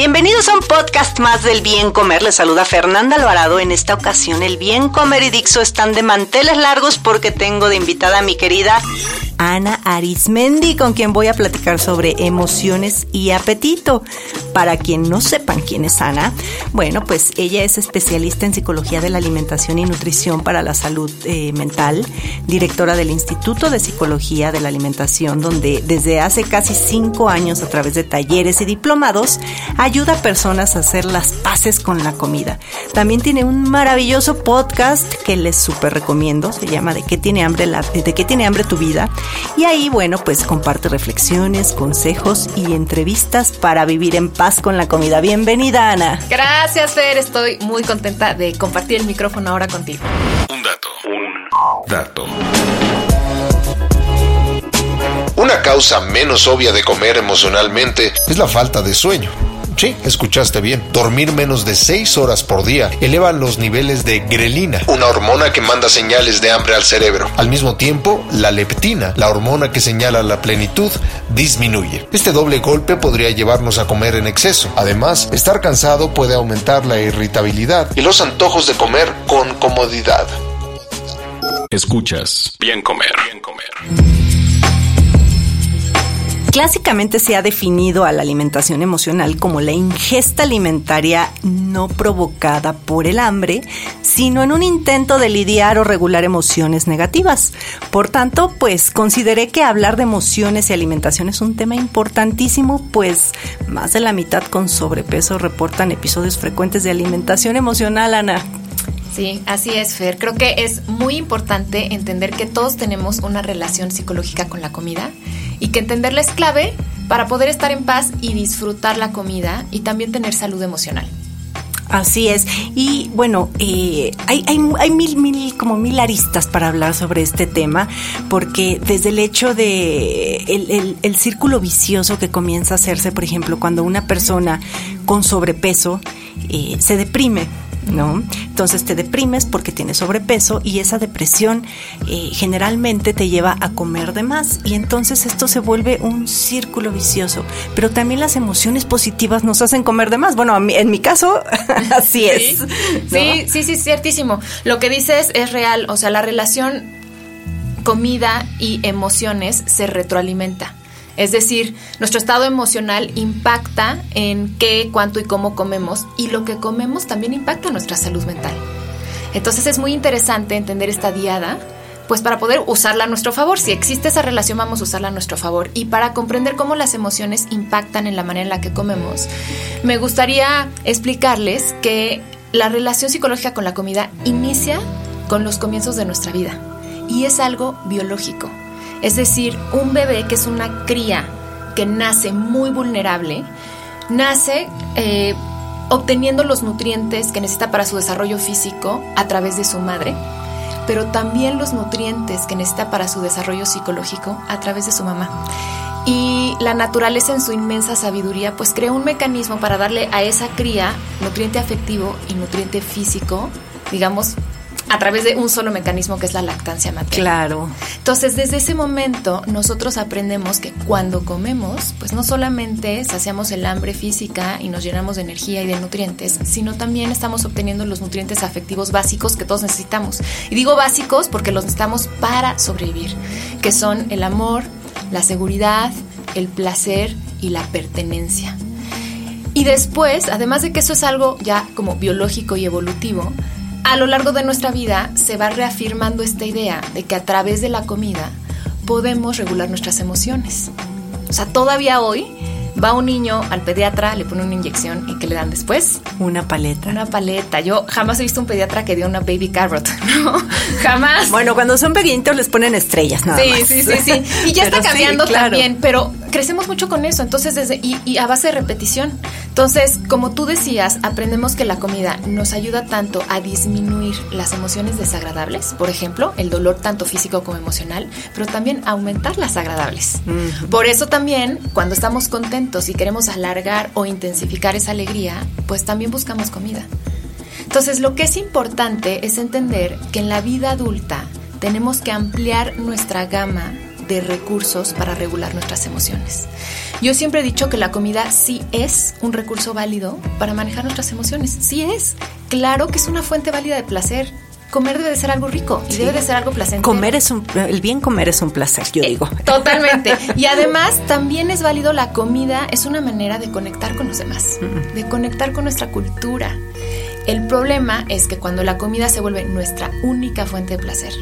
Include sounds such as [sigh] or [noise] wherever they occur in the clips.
Bienvenidos a un podcast más del Bien Comer. Les saluda Fernanda Alvarado. En esta ocasión, el Bien Comer y Dixo están de manteles largos porque tengo de invitada a mi querida Ana Arismendi, con quien voy a platicar sobre emociones y apetito. Para quien no sepan quién es Ana, bueno, pues ella es especialista en psicología de la alimentación y nutrición para la salud eh, mental, directora del Instituto de Psicología de la Alimentación, donde desde hace casi cinco años, a través de talleres y diplomados, ayuda a personas a hacer las paces con la comida. También tiene un maravilloso podcast que les súper recomiendo, se llama ¿De qué tiene hambre la, de qué tiene hambre tu vida? Y ahí, bueno, pues comparte reflexiones, consejos y entrevistas para vivir en paz con la comida. Bienvenida, Ana. Gracias, Fer. Estoy muy contenta de compartir el micrófono ahora contigo. Un dato, un dato. Una causa menos obvia de comer emocionalmente es la falta de sueño. Sí, escuchaste bien. Dormir menos de 6 horas por día eleva los niveles de grelina, una hormona que manda señales de hambre al cerebro. Al mismo tiempo, la leptina, la hormona que señala la plenitud, disminuye. Este doble golpe podría llevarnos a comer en exceso. Además, estar cansado puede aumentar la irritabilidad y los antojos de comer con comodidad. Escuchas Bien Comer, Bien Comer. Clásicamente se ha definido a la alimentación emocional como la ingesta alimentaria no provocada por el hambre, sino en un intento de lidiar o regular emociones negativas. Por tanto, pues consideré que hablar de emociones y alimentación es un tema importantísimo, pues más de la mitad con sobrepeso reportan episodios frecuentes de alimentación emocional, Ana. Sí, así es, Fer. Creo que es muy importante entender que todos tenemos una relación psicológica con la comida y que entenderla es clave para poder estar en paz y disfrutar la comida y también tener salud emocional. Así es. Y bueno, eh, hay, hay, hay, mil, mil, como mil aristas para hablar sobre este tema, porque desde el hecho de el, el, círculo vicioso que comienza a hacerse, por ejemplo, cuando una persona con sobrepeso eh, se deprime, ¿no? Entonces te deprimes porque tienes sobrepeso y esa depresión eh, generalmente te lleva a comer de más y entonces esto se vuelve un círculo vicioso. Pero también las emociones positivas nos hacen comer de más. Bueno, en mi caso [laughs] así es. Sí, sí, sí, sí, ciertísimo. Lo que dices es real, o sea, la relación comida y emociones se retroalimenta. Es decir, nuestro estado emocional impacta en qué, cuánto y cómo comemos y lo que comemos también impacta nuestra salud mental. Entonces es muy interesante entender esta diada, pues para poder usarla a nuestro favor. Si existe esa relación vamos a usarla a nuestro favor. Y para comprender cómo las emociones impactan en la manera en la que comemos, me gustaría explicarles que la relación psicológica con la comida inicia con los comienzos de nuestra vida y es algo biológico. Es decir, un bebé que es una cría que nace muy vulnerable, nace eh, obteniendo los nutrientes que necesita para su desarrollo físico a través de su madre, pero también los nutrientes que necesita para su desarrollo psicológico a través de su mamá. Y la naturaleza en su inmensa sabiduría pues creó un mecanismo para darle a esa cría nutriente afectivo y nutriente físico, digamos, a través de un solo mecanismo que es la lactancia materna. Claro. Entonces, desde ese momento nosotros aprendemos que cuando comemos, pues no solamente saciamos el hambre física y nos llenamos de energía y de nutrientes, sino también estamos obteniendo los nutrientes afectivos básicos que todos necesitamos. Y digo básicos porque los necesitamos para sobrevivir, que son el amor, la seguridad, el placer y la pertenencia. Y después, además de que eso es algo ya como biológico y evolutivo, a lo largo de nuestra vida se va reafirmando esta idea de que a través de la comida podemos regular nuestras emociones. O sea, todavía hoy Va un niño al pediatra, le pone una inyección y ¿qué le dan después? Una paleta. Una paleta. Yo jamás he visto un pediatra que dio una baby carrot, [laughs] ¿no? jamás. Bueno, cuando son pequeñitos les ponen estrellas, nada sí, Sí, sí, sí. Y ya [laughs] está cambiando también, pero crecemos mucho con eso, entonces desde y, a base de repetición. Entonces, como tú decías, aprendemos que la comida nos ayuda tanto a disminuir las emociones desagradables, por ejemplo, el dolor tanto físico como emocional, pero también aumentar las agradables. Por eso también, cuando estamos contentos y queremos alargar o intensificar esa alegría, pues también buscamos comida. Entonces, lo que es importante es entender que en la vida adulta tenemos que ampliar nuestra gama de recursos para regular nuestras emociones. Yo siempre he dicho que la comida sí es un recurso válido para manejar nuestras emociones. Sí es. Claro que es una fuente válida de placer. Comer debe de ser algo rico y debe de ser algo placentero. Comer es un, el bien comer es un placer, yo digo. Totalmente. [laughs] Y además también es válido la comida, es una manera de conectar con los demás, de conectar con nuestra cultura. El problema es que cuando la comida se vuelve nuestra única fuente de placer,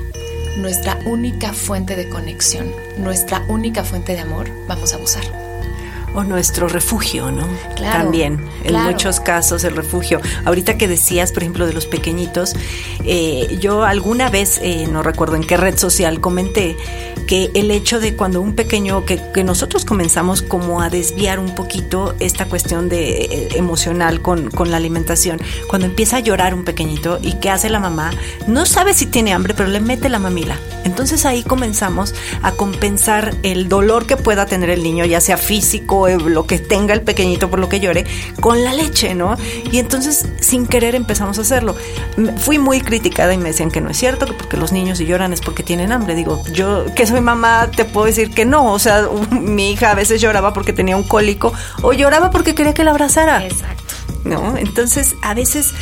nuestra única fuente de conexión, nuestra única fuente de amor, vamos a abusar o nuestro refugio, ¿no? Claro, También, en muchos casos el refugio. Ahorita que decías, por ejemplo, de los pequeñitos, eh, yo alguna vez, eh, no recuerdo en qué red social, comenté que el hecho de cuando un pequeño, que, que nosotros comenzamos como a desviar un poquito esta cuestión de eh, emocional con, con la alimentación, cuando empieza a llorar un pequeñito y qué hace la mamá, no sabe si tiene hambre, pero le mete la mamila. Entonces ahí comenzamos a compensar el dolor que pueda tener el niño, ya sea físico, lo que tenga el pequeñito por lo que llore, con la leche, ¿no? Y entonces, sin querer, empezamos a hacerlo. Fui muy criticada y me decían que no es cierto, que porque los niños si lloran es porque tienen hambre. Digo, yo que soy mamá, te puedo decir que no. O sea, mi hija a veces lloraba porque tenía un cólico o lloraba porque quería que la abrazara. Exacto. ¿No? Entonces, a veces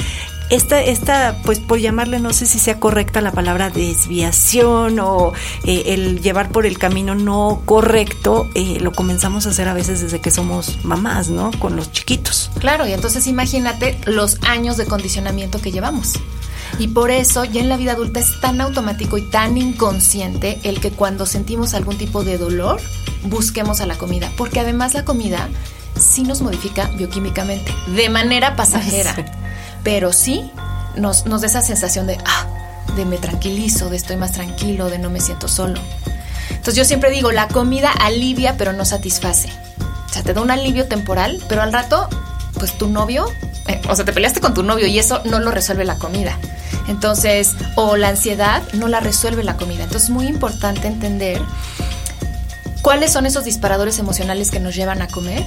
esta, esta, pues por llamarle, no sé si sea correcta la palabra desviación o eh, el llevar por el camino no correcto, eh, lo comenzamos a hacer a veces desde que somos mamás, ¿no? Con los chiquitos. Claro, y entonces imagínate los años de condicionamiento que llevamos. Y por eso ya en la vida adulta es tan automático y tan inconsciente el que cuando sentimos algún tipo de dolor busquemos a la comida, porque además la comida sí nos modifica bioquímicamente, de manera pasajera pero sí nos, nos da esa sensación de, ah, de me tranquilizo, de estoy más tranquilo, de no me siento solo. Entonces yo siempre digo, la comida alivia pero no satisface. O sea, te da un alivio temporal, pero al rato, pues tu novio, eh, o sea, te peleaste con tu novio y eso no lo resuelve la comida. Entonces, o la ansiedad no la resuelve la comida. Entonces es muy importante entender cuáles son esos disparadores emocionales que nos llevan a comer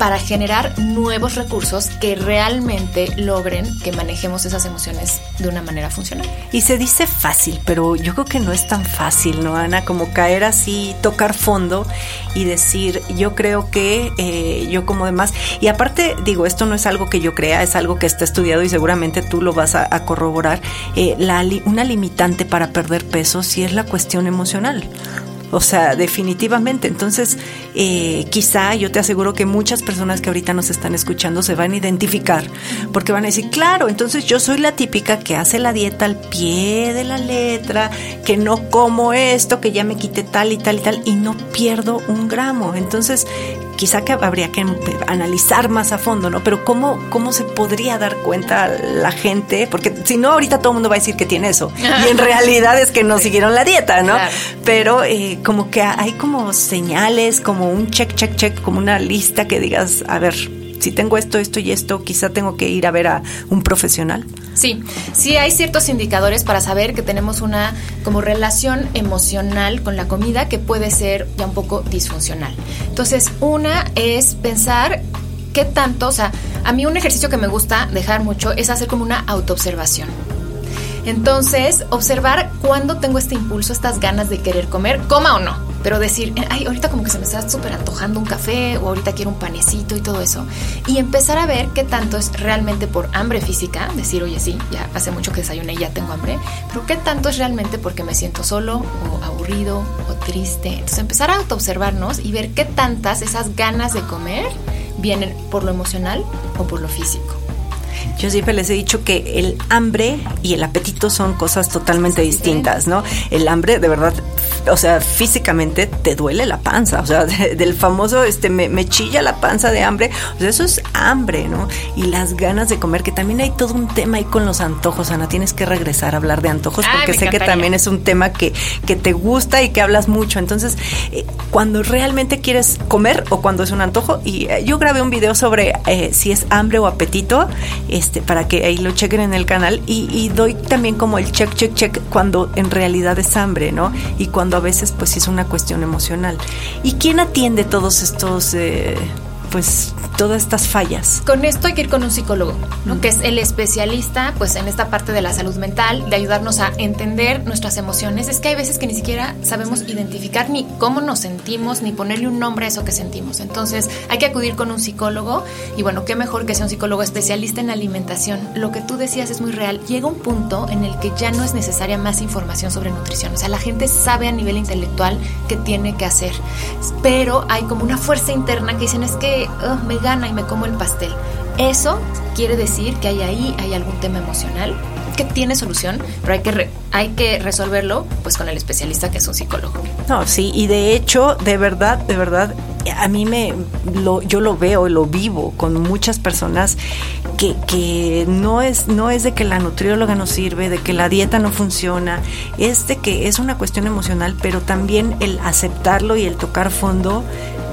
para generar nuevos recursos que realmente logren que manejemos esas emociones de una manera funcional. Y se dice fácil, pero yo creo que no es tan fácil, ¿no, Ana? Como caer así, tocar fondo y decir, yo creo que eh, yo como demás. Y aparte, digo, esto no es algo que yo crea, es algo que está estudiado y seguramente tú lo vas a, corroborar. Eh, la, una limitante para perder peso sí es la cuestión emocional. O sea, definitivamente. Entonces, eh, quizá yo te aseguro que muchas personas que ahorita nos están escuchando se van a identificar porque van a decir, claro, entonces yo soy la típica que hace la dieta al pie de la letra, que no como esto, que ya me quité tal y tal y tal y no pierdo un gramo. Entonces, quizá que habría que analizar más a fondo, ¿no? Pero ¿cómo, cómo se podría dar cuenta la gente? Porque si no, ahorita todo el mundo va a decir que tiene eso. Y en [laughs] realidad es que no siguieron la dieta, ¿no? Pero eh, como que hay como señales, como un check, check, check, como una lista que digas, a ver, si tengo esto, esto y esto, quizá tengo que ir a ver a un profesional. Sí, sí hay ciertos indicadores para saber que tenemos una como relación emocional con la comida que puede ser ya un poco disfuncional. Entonces, una es pensar qué tanto, o sea, a mí un ejercicio que me gusta dejar mucho es hacer como una autoobservación. Entonces, observar cuándo tengo este impulso, estas ganas de querer comer, coma o no pero decir, ay, ahorita como que se me está súper antojando un café o ahorita quiero un panecito y todo eso. Y empezar a ver qué tanto es realmente por hambre física, decir, oye, sí, ya hace mucho que desayuné y ya tengo hambre, pero qué tanto es realmente porque me siento solo o aburrido o triste. Entonces empezar a autoobservarnos y ver qué tantas esas ganas de comer vienen por lo emocional o por lo físico. Yo siempre les he dicho que el hambre y el apetito son cosas totalmente distintas, ¿no? El hambre, de verdad, o sea, físicamente te duele la panza, o sea, [laughs] del famoso, este, me, chilla la panza de hambre, o sea, eso es hambre, ¿no? Y las ganas de comer, que también hay todo un tema ahí con los antojos, Ana, tienes que regresar a hablar de antojos, porque sé que también es un tema que, que te gusta y que hablas mucho, entonces, eh, cuando realmente quieres comer o cuando es un antojo, y eh, yo grabé un video sobre eh, si es hambre o apetito, este, para que ahí lo chequen en el canal, y, y doy también como el check, check, check, cuando en realidad es hambre, ¿no? Y cuando a veces pues es una cuestión emocional. ¿Y quién atiende todos estos... Eh, pues todas estas fallas. Con esto hay que ir con un psicólogo, ¿no? que es el especialista pues en esta parte de la salud mental, de ayudarnos a entender nuestras emociones. Es que hay veces que ni siquiera sabemos identificar ni cómo nos sentimos, ni ponerle un nombre a eso que sentimos. Entonces hay que acudir con un psicólogo y bueno, qué mejor que sea un psicólogo especialista en alimentación. Lo que tú decías es muy real. Llega un punto en el que ya no es necesaria más información sobre nutrición. O sea, la gente sabe a nivel intelectual qué tiene que hacer, pero hay como una fuerza interna que dicen es que Me gana y me como el pastel. Eso quiere decir que hay ahí hay algún tema emocional que tiene solución, pero hay que hay que resolverlo pues con el especialista que es un psicólogo. No, sí, y de hecho, de verdad, de verdad a mí me yo lo veo y lo vivo con muchas personas que, que no es no es de que la nutrióloga no sirve, de que la dieta no funciona, es de que es una cuestión emocional, pero también el aceptarlo y el tocar fondo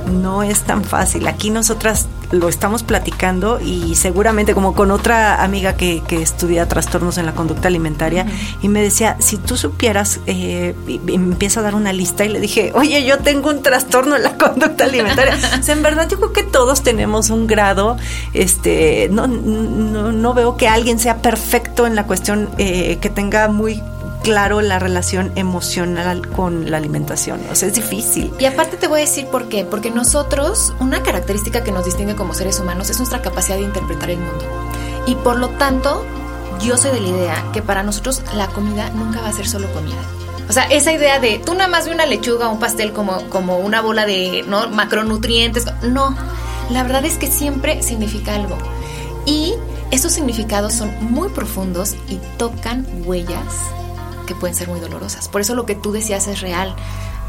no es tan fácil. Aquí nosotras lo estamos platicando y seguramente como con otra amiga que, que estudia trastornos en la conducta alimentaria y me decía, si tú supieras, eh, y, me empieza a dar una lista y le dije, oye, yo tengo un trastorno en la conducta alimentaria. [laughs] o sea, en verdad yo creo que todos tenemos un grado, este, no, no, no veo que alguien sea perfecto en la cuestión eh, que tenga muy claro la relación emocional con la alimentación. O sea, es difícil. Y aparte te voy a decir por qué. Porque nosotros, una característica que nos distingue como seres humanos es nuestra capacidad de interpretar el mundo. Y por lo tanto, yo soy de la idea que para nosotros la comida nunca va a ser solo comida. O sea, esa idea de tú nada más de una lechuga un pastel como, como una bola de ¿no? macronutrientes. No, la verdad es que siempre significa algo. Y esos significados son muy profundos y tocan huellas que pueden ser muy dolorosas. Por eso lo que tú decías es real.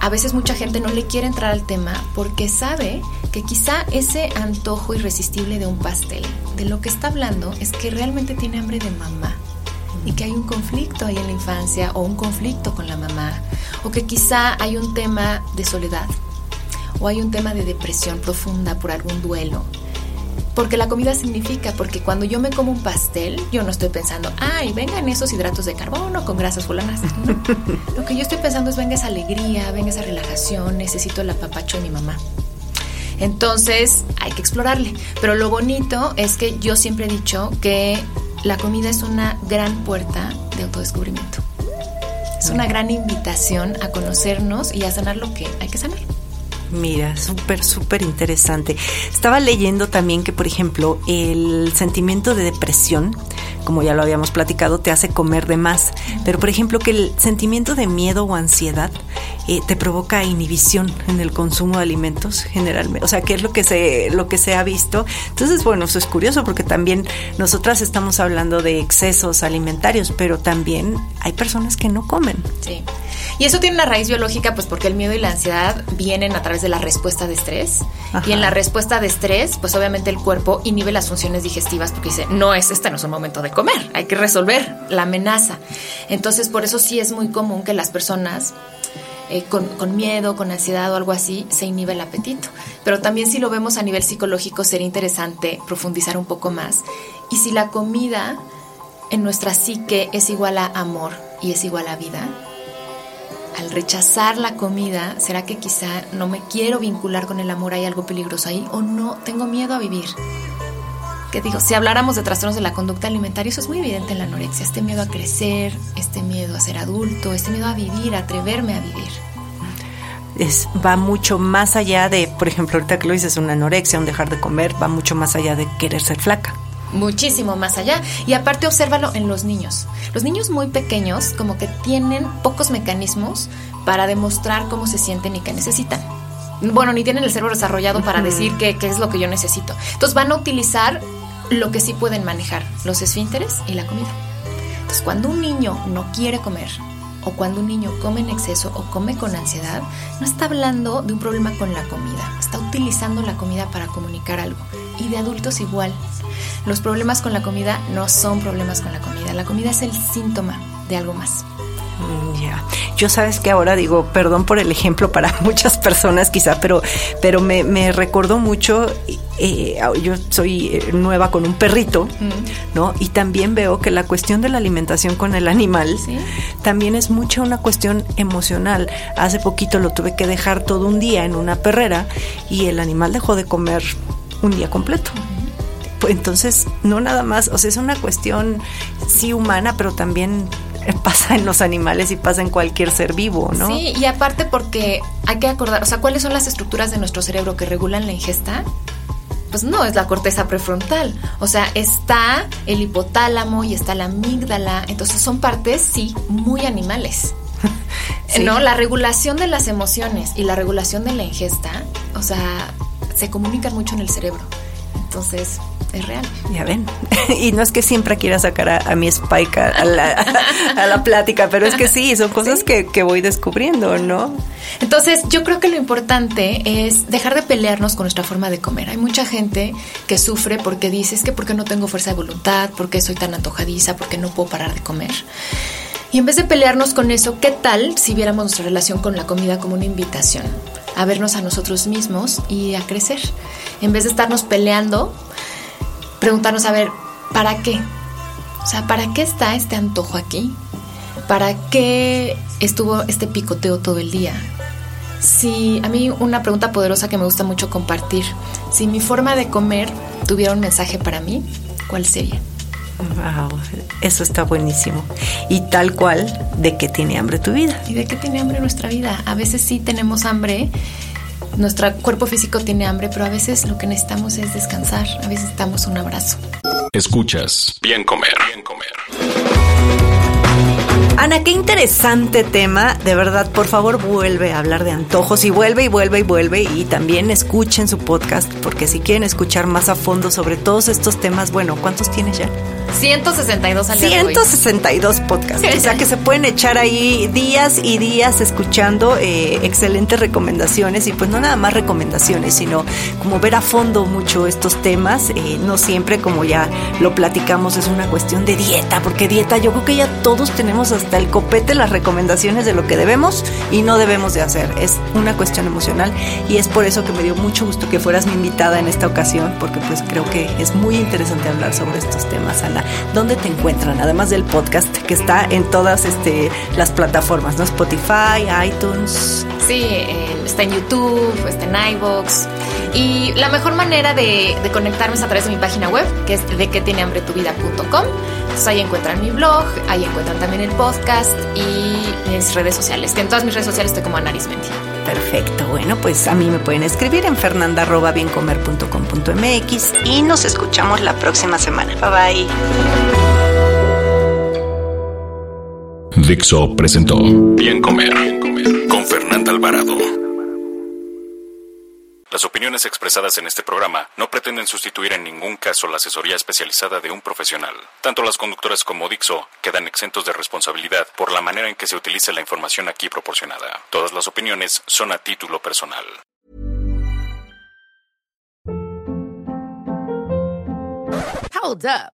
A veces mucha gente no le quiere entrar al tema porque sabe que quizá ese antojo irresistible de un pastel, de lo que está hablando es que realmente tiene hambre de mamá y que hay un conflicto ahí en la infancia o un conflicto con la mamá o que quizá hay un tema de soledad o hay un tema de depresión profunda por algún duelo porque la comida significa, porque cuando yo me como un pastel, yo no estoy pensando, ay, vengan esos hidratos de carbono con grasas fulanas. Lo que yo estoy pensando es, venga esa alegría, venga esa relajación, necesito el apapacho de mi mamá. Entonces hay que explorarle. Pero lo bonito es que yo siempre he dicho que la comida es una gran puerta de autodescubrimiento. Es una gran invitación a conocernos y a sanar lo que hay que sanar. Mira, súper, súper interesante. Estaba leyendo también que, por ejemplo, el sentimiento de depresión, como ya lo habíamos platicado, te hace comer de más. Pero, por ejemplo, que el sentimiento de miedo o ansiedad eh, te provoca inhibición en el consumo de alimentos generalmente. O sea, que es lo que se, lo que se ha visto. Entonces, bueno, eso es curioso porque también nosotras estamos hablando de excesos alimentarios, pero también hay personas que no comen. Sí. Y eso tiene una raíz biológica, pues porque el miedo y la ansiedad vienen a través de la respuesta de estrés. Y en la respuesta de estrés, pues obviamente el cuerpo inhibe las funciones digestivas porque dice, no es, este no es un momento de comer, hay que resolver la amenaza. Entonces, por eso sí es muy común que las personas eh, con, con, miedo, con ansiedad o algo así, se inhibe el apetito. Pero también si lo vemos a nivel psicológico, sería interesante profundizar un poco más. Y si la comida en nuestra psique es igual a amor y es igual a vida, rechazar la comida, ¿será que quizá no me quiero vincular con el amor? ¿Hay algo peligroso ahí? ¿O no tengo miedo a vivir? Que digo, si habláramos de trastornos de la conducta alimentaria, eso es muy evidente en la anorexia. Este miedo a crecer, este miedo a ser adulto, este miedo a vivir, a atreverme a vivir. Es, va mucho más allá de, por ejemplo, ahorita que lo dices, una anorexia, un dejar de comer, va mucho más allá de querer ser flaca muchísimo más allá. Y aparte obsérvalo en los niños. Los niños muy pequeños como que tienen pocos mecanismos para demostrar cómo se sienten y qué necesitan. Bueno, ni tienen el cerebro desarrollado para decir qué, qué es lo que yo necesito. Entonces van a utilizar lo que sí pueden manejar, los esfínteres y la comida. Entonces, cuando un niño no quiere comer, o cuando un niño come en exceso o come con ansiedad, no está hablando de un problema con la comida, está utilizando la comida para comunicar algo. Y de adultos igual. Los problemas con la comida no son problemas con la comida, la comida es el síntoma de algo más. Mm, ya, yo sabes que ahora digo, perdón por el ejemplo para [laughs] muchas personas quizá, pero, pero me, me recordó mucho, eh, yo soy eh, nueva con un perrito, mm. ¿no? Y también veo que la cuestión de la alimentación con el animal también es mucho una cuestión emocional. Hace poquito lo tuve que dejar todo un día en una perrera y el animal dejó de comer un día completo. Pues entonces, no nada más, o sea, es una cuestión sí humana, pero también [laughs] pasa en los animales y pasa en cualquier ser vivo, ¿no? Sí, y aparte porque hay que acordar, o sea, ¿cuáles son las estructuras de nuestro cerebro que regulan la ingesta? Pues no, es la corteza prefrontal. O sea, está el hipotálamo y está la amígdala. Entonces son partes, sí, muy animales. [laughs] ¿No? La regulación de las emociones y la regulación de la ingesta, o sea, se comunican mucho en el cerebro. Entonces, es real. Ya ven. [laughs] y no es que siempre quiera sacar a, mi Spike [laughs] a, la, plática, pero es que sí, son cosas que, que, voy descubriendo, ¿no? Entonces, yo creo que lo importante es dejar de pelearnos con nuestra forma de comer. Hay mucha gente que sufre porque dice, es que porque no tengo fuerza de voluntad, porque soy tan antojadiza, porque no puedo parar de comer. Y en vez de pelearnos con eso, ¿qué tal si viéramos nuestra relación con la comida como una invitación? A vernos a nosotros mismos y a crecer. En vez de estarnos peleando, preguntarnos, a ver, ¿para qué? O sea, ¿para qué está este antojo aquí? ¿Para qué estuvo este picoteo todo el día? Si a mí una pregunta poderosa que me gusta mucho compartir, si mi forma de comer tuviera un mensaje para mí, ¿cuál sería? Wow, eso está buenísimo. Y tal cual, ¿de qué tiene hambre tu vida? ¿Y de qué tiene hambre nuestra vida? A veces sí tenemos hambre nuestro cuerpo físico tiene hambre, pero a veces lo que necesitamos es descansar, a veces necesitamos un abrazo. Escuchas, bien comer, bien comer. Ana, qué interesante tema. De verdad, por favor, vuelve a hablar de antojos y vuelve y vuelve y vuelve. Y también escuchen su podcast, porque si quieren escuchar más a fondo sobre todos estos temas, bueno, ¿cuántos tienes ya? 162 al día 162 podcasts. o sea que se pueden echar ahí días y días escuchando eh, excelentes recomendaciones y pues no nada más recomendaciones, sino como ver a fondo mucho estos temas. Eh, no siempre, como ya lo platicamos, es una cuestión de dieta, porque dieta yo creo que ya todos tenemos hasta el copete las recomendaciones de lo que debemos y no debemos de hacer. Es una cuestión emocional y es por eso que me dio mucho gusto que fueras mi invitada en esta ocasión, porque pues creo que es muy interesante hablar sobre estos temas, Ana. ¿Dónde te encuentran? Además del podcast que está en todas este, las plataformas, ¿no? Spotify, iTunes. Sí, está en YouTube, está en iVoox. Y la mejor manera de, conectarme es a través de mi página web, que es de que tiene ahí encuentran mi blog, ahí encuentran también el podcast y mis redes sociales, que en todas mis redes sociales estoy como Ana. Perfecto, bueno, pues a mí me pueden escribir en fernanda.biencomer.com.mx y nos escuchamos la próxima semana. Bye bye. Dixo presentó Bien Comer expresadas en este programa no pretenden sustituir en ningún caso la asesoría especializada de un profesional. Tanto las conductoras como Dixo quedan exentos de responsabilidad por la manera en que se utiliza la información aquí proporcionada. Todas las opiniones son a título personal. Hold up.